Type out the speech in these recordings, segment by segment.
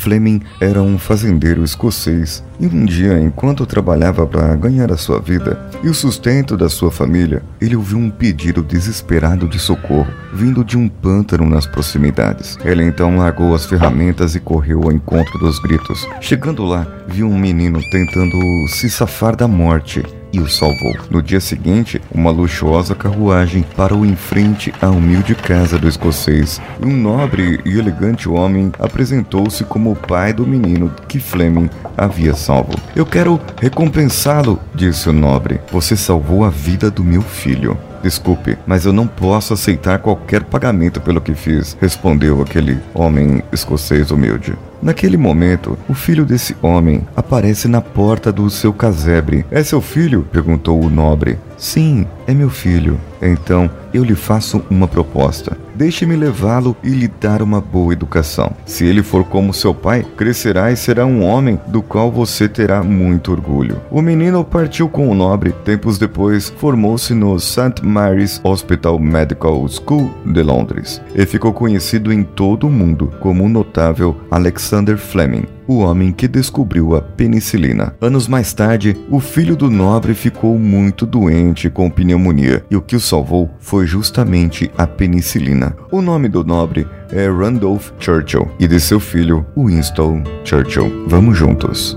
Fleming era um fazendeiro escocês e um dia, enquanto trabalhava para ganhar a sua vida e o sustento da sua família, ele ouviu um pedido desesperado de socorro vindo de um pântano nas proximidades. Ele então largou as ferramentas e correu ao encontro dos gritos. Chegando lá, viu um menino tentando se safar da morte e o salvou. No dia seguinte, uma luxuosa carruagem parou em frente à humilde casa do escocês um nobre e elegante homem apresentou-se como o pai do menino que Fleming havia salvo. Eu quero recompensá-lo, disse o nobre. Você salvou a vida do meu filho. Desculpe, mas eu não posso aceitar qualquer pagamento pelo que fiz, respondeu aquele homem escocês humilde. Naquele momento, o filho desse homem aparece na porta do seu casebre. É seu filho? perguntou o nobre. Sim, é meu filho. Então, eu lhe faço uma proposta. Deixe-me levá-lo e lhe dar uma boa educação. Se ele for como seu pai, crescerá e será um homem do qual você terá muito orgulho. O menino partiu com o nobre. Tempos depois, formou-se no St. Mary's Hospital Medical School de Londres e ficou conhecido em todo o mundo como o notável Alexander Fleming o homem que descobriu a penicilina. Anos mais tarde, o filho do nobre ficou muito doente com pneumonia e o que o salvou foi justamente a penicilina. O nome do nobre é Randolph Churchill e de seu filho, Winston Churchill. Vamos juntos.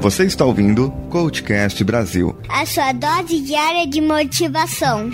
Você está ouvindo Coachcast Brasil. A sua dose diária de motivação.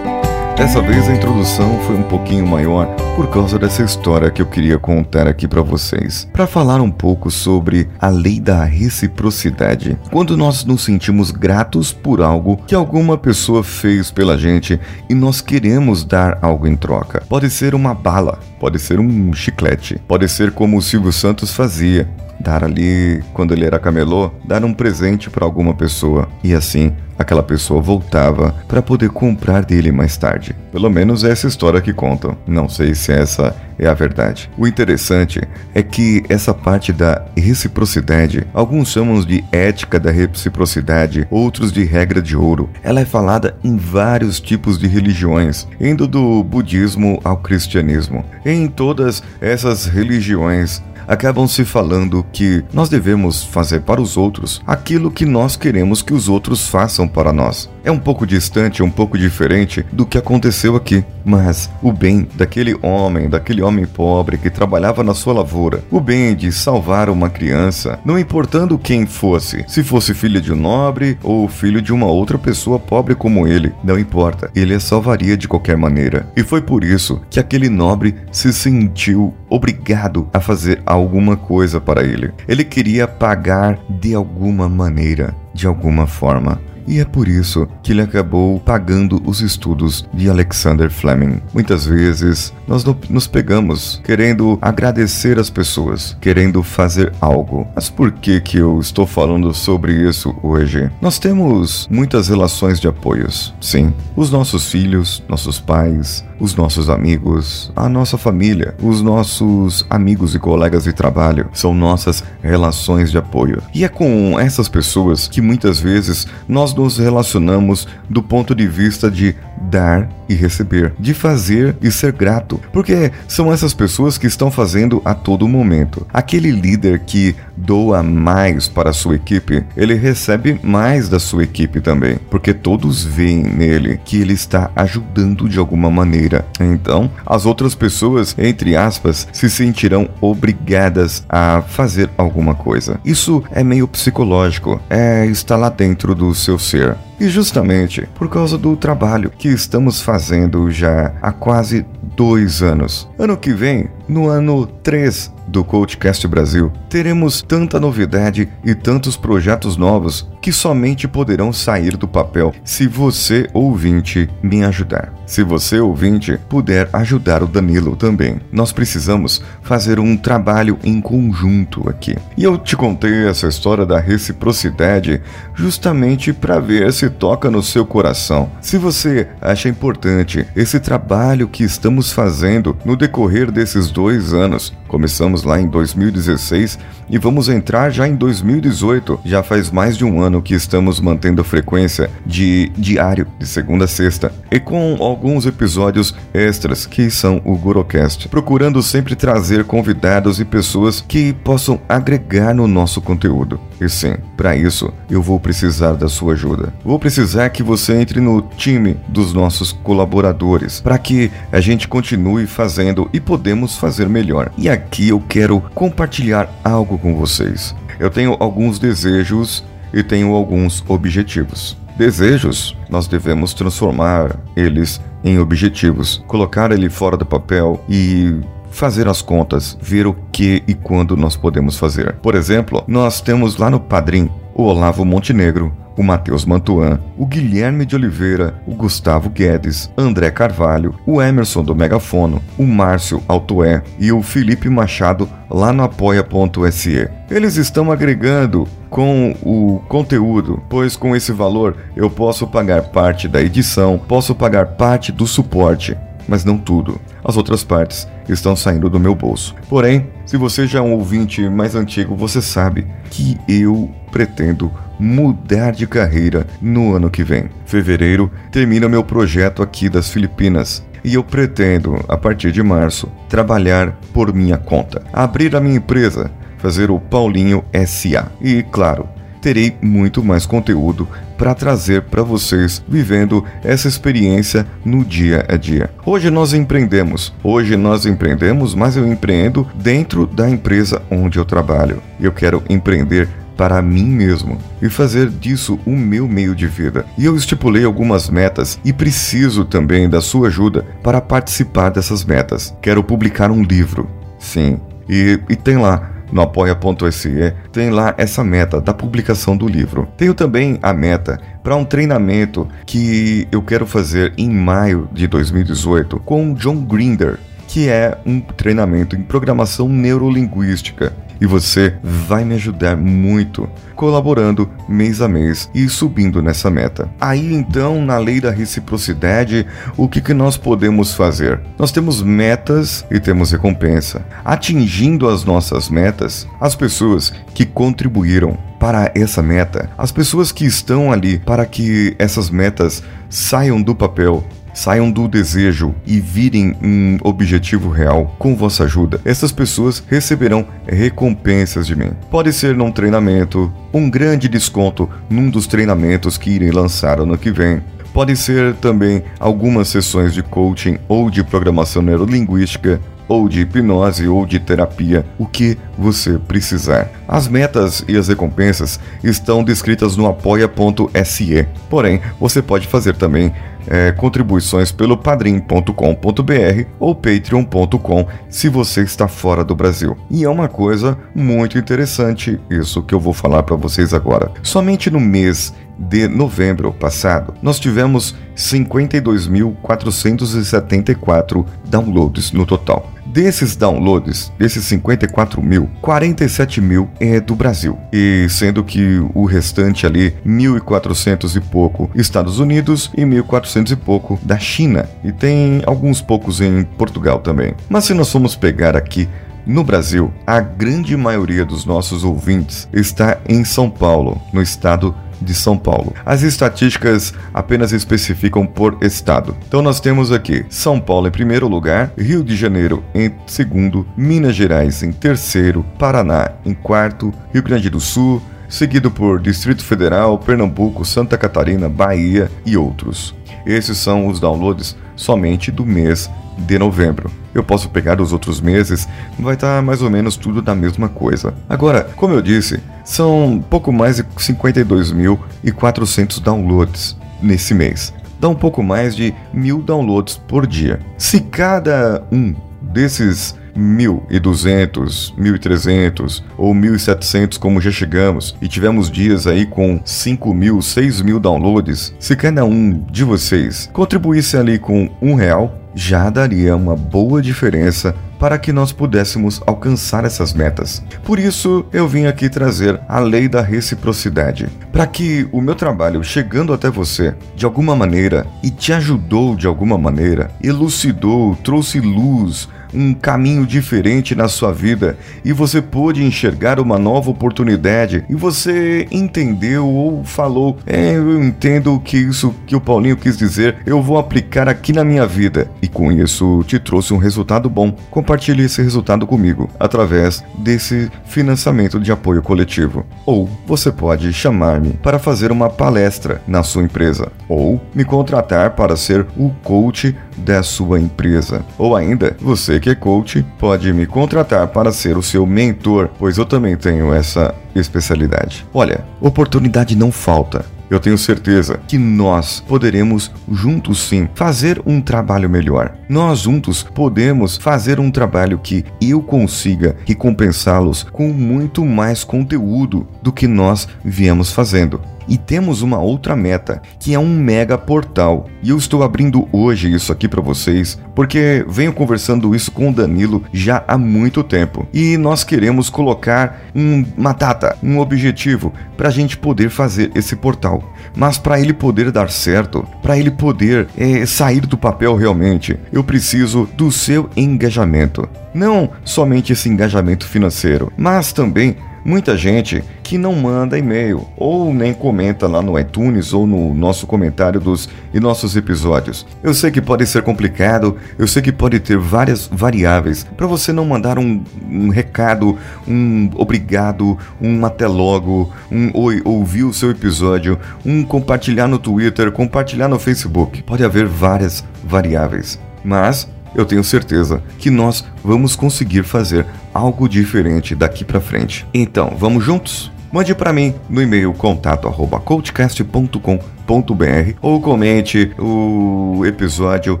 Dessa vez a introdução foi um pouquinho maior por causa dessa história que eu queria contar aqui para vocês, para falar um pouco sobre a lei da reciprocidade. Quando nós nos sentimos gratos por algo que alguma pessoa fez pela gente e nós queremos dar algo em troca. Pode ser uma bala, pode ser um chiclete, pode ser como o Silvio Santos fazia, dar ali, quando ele era camelô, dar um presente para alguma pessoa e assim aquela pessoa voltava para poder comprar dele mais tarde. Pelo menos é essa história que contam. Não sei se essa é a verdade. O interessante é que essa parte da reciprocidade, alguns chamam de ética da reciprocidade, outros de regra de ouro. Ela é falada em vários tipos de religiões, indo do budismo ao cristianismo. Em todas essas religiões, acabam se falando que nós devemos fazer para os outros aquilo que nós queremos que os outros façam para nós. É um pouco distante, um pouco diferente do que aconteceu aqui, mas o bem daquele homem, daquele homem pobre que trabalhava na sua lavoura, o bem de salvar uma criança, não importando quem fosse, se fosse filho de um nobre ou filho de uma outra pessoa pobre como ele, não importa, ele a salvaria de qualquer maneira. E foi por isso que aquele nobre se sentiu obrigado a fazer alguma coisa para ele. Ele queria pagar de alguma maneira, de alguma forma. E é por isso que ele acabou pagando os estudos de Alexander Fleming. Muitas vezes nós nos pegamos querendo agradecer as pessoas, querendo fazer algo. Mas por que que eu estou falando sobre isso hoje? Nós temos muitas relações de apoios. Sim, os nossos filhos, nossos pais, os nossos amigos, a nossa família, os nossos amigos e colegas de trabalho são nossas relações de apoio. E é com essas pessoas que muitas vezes nós nos relacionamos do ponto de vista de dar e receber, de fazer e ser grato, porque são essas pessoas que estão fazendo a todo momento. Aquele líder que doa mais para a sua equipe, ele recebe mais da sua equipe também, porque todos veem nele que ele está ajudando de alguma maneira. Então, as outras pessoas, entre aspas, se sentirão obrigadas a fazer alguma coisa. Isso é meio psicológico, é está lá dentro do seu ser. E justamente por causa do trabalho que estamos fazendo já há quase dois anos. Ano que vem, no ano 3 do Coachcast Brasil, teremos tanta novidade e tantos projetos novos que somente poderão sair do papel se você, ouvinte, me ajudar. Se você, ouvinte, puder ajudar o Danilo também. Nós precisamos fazer um trabalho em conjunto aqui. E eu te contei essa história da reciprocidade justamente para ver se toca no seu coração. Se você acha importante esse trabalho que estamos fazendo no decorrer desses dois anos, começamos lá em 2016 e vamos entrar já em 2018. Já faz mais de um ano que estamos mantendo a frequência de diário, de segunda a sexta, e com alguns episódios extras que são o Gorocast, procurando sempre trazer convidados e pessoas que possam agregar no nosso conteúdo. E sim, para isso eu vou precisar da sua ajuda. Vou precisar que você entre no time dos nossos colaboradores para que a gente continue fazendo e podemos fazer melhor. E aqui eu quero compartilhar algo com vocês. Eu tenho alguns desejos e tenho alguns objetivos. Desejos, nós devemos transformar eles em objetivos, colocar ele fora do papel e fazer as contas, ver o que e quando nós podemos fazer. Por exemplo, nós temos lá no Padrim o Olavo Montenegro, o Matheus Mantuan, o Guilherme de Oliveira, o Gustavo Guedes, André Carvalho, o Emerson do Megafono, o Márcio Altoé e o Felipe Machado lá no apoia.se. Eles estão agregando com o conteúdo, pois com esse valor eu posso pagar parte da edição, posso pagar parte do suporte, mas não tudo. As outras partes estão saindo do meu bolso. Porém, se você já é um ouvinte mais antigo, você sabe que eu pretendo mudar de carreira no ano que vem. Fevereiro termina meu projeto aqui das Filipinas e eu pretendo, a partir de março, trabalhar por minha conta, abrir a minha empresa, fazer o Paulinho SA. E, claro, terei muito mais conteúdo para trazer para vocês vivendo essa experiência no dia a dia. Hoje nós empreendemos, hoje nós empreendemos, mas eu empreendo dentro da empresa onde eu trabalho. Eu quero empreender para mim mesmo e fazer disso o meu meio de vida. E eu estipulei algumas metas e preciso também da sua ajuda para participar dessas metas. Quero publicar um livro. Sim, e, e tem lá no apoia.se, tem lá essa meta da publicação do livro. Tenho também a meta para um treinamento que eu quero fazer em maio de 2018 com John Grinder, que é um treinamento em programação neurolinguística e você vai me ajudar muito colaborando mês a mês e subindo nessa meta. Aí então, na lei da reciprocidade, o que, que nós podemos fazer? Nós temos metas e temos recompensa. Atingindo as nossas metas, as pessoas que contribuíram para essa meta, as pessoas que estão ali para que essas metas saiam do papel saiam do desejo e virem um objetivo real com vossa ajuda, essas pessoas receberão recompensas de mim. Pode ser num treinamento, um grande desconto num dos treinamentos que irei lançar ano que vem. Pode ser também algumas sessões de coaching ou de programação neurolinguística ou de hipnose ou de terapia, o que você precisar. As metas e as recompensas estão descritas no apoia.se. Porém, você pode fazer também é, contribuições pelo padrim.com.br ou patreon.com se você está fora do Brasil. E é uma coisa muito interessante isso que eu vou falar para vocês agora. Somente no mês de novembro passado, nós tivemos 52.474 downloads no total. Desses downloads, desses 54 mil, 47 mil é do Brasil. E sendo que o restante ali, 1.400 e pouco Estados Unidos e 1.400 e pouco da China. E tem alguns poucos em Portugal também. Mas se nós formos pegar aqui no Brasil, a grande maioria dos nossos ouvintes está em São Paulo, no estado de São Paulo. As estatísticas apenas especificam por estado. Então nós temos aqui São Paulo em primeiro lugar, Rio de Janeiro em segundo, Minas Gerais em terceiro, Paraná em quarto, Rio Grande do Sul, seguido por Distrito Federal, Pernambuco, Santa Catarina, Bahia e outros. Esses são os downloads somente do mês de novembro. Eu posso pegar os outros meses, vai estar tá mais ou menos tudo da mesma coisa. Agora, como eu disse, são pouco mais de 52.400 downloads nesse mês. Dá um pouco mais de mil downloads por dia. Se cada um desses 1.200, 1.300 ou 1.700 como já chegamos e tivemos dias aí com 5 mil, 6 mil downloads, se cada um de vocês contribuísse ali com um real, já daria uma boa diferença para que nós pudéssemos alcançar essas metas. Por isso, eu vim aqui trazer a lei da reciprocidade, para que o meu trabalho chegando até você de alguma maneira e te ajudou de alguma maneira, elucidou, trouxe luz, um caminho diferente na sua vida e você pôde enxergar uma nova oportunidade e você entendeu ou falou: É, eu entendo que isso que o Paulinho quis dizer, eu vou aplicar aqui na minha vida. E com isso te trouxe um resultado bom. Compartilhe esse resultado comigo através desse financiamento de apoio coletivo. Ou você pode chamar-me para fazer uma palestra na sua empresa, ou me contratar para ser o coach da sua empresa. Ou ainda, você é coach pode me contratar para ser o seu mentor, pois eu também tenho essa especialidade. Olha, oportunidade não falta. Eu tenho certeza que nós poderemos juntos sim fazer um trabalho melhor. Nós juntos podemos fazer um trabalho que eu consiga recompensá-los com muito mais conteúdo do que nós viemos fazendo. E temos uma outra meta, que é um mega portal. E eu estou abrindo hoje isso aqui para vocês, porque venho conversando isso com o Danilo já há muito tempo. E nós queremos colocar um, uma data, um objetivo para a gente poder fazer esse portal. Mas para ele poder dar certo, para ele poder é, sair do papel realmente, eu preciso do seu engajamento. Não somente esse engajamento financeiro, mas também muita gente que não manda e-mail ou nem comenta lá no iTunes ou no nosso comentário dos e nossos episódios. Eu sei que pode ser complicado, eu sei que pode ter várias variáveis para você não mandar um, um, recado, um obrigado, um até logo, um oi, ouvir o seu episódio, um compartilhar no Twitter, compartilhar no Facebook. Pode haver várias variáveis, mas eu tenho certeza que nós vamos conseguir fazer algo diferente daqui para frente. Então, vamos juntos? Mande para mim no e-mail contato@coachcast.com.br ou comente o episódio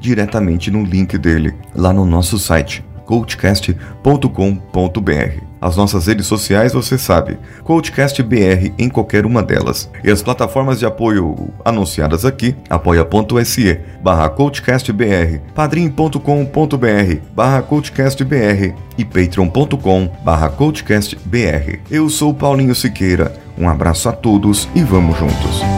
diretamente no link dele lá no nosso site coachcast.com.br. As nossas redes sociais você sabe, CoachCastBR em qualquer uma delas. E as plataformas de apoio anunciadas aqui, apoia.se barra CoachCastBR, padrim.com.br barra CoachCastBR e patreon.com barra CoachCastBR. Eu sou Paulinho Siqueira, um abraço a todos e vamos juntos.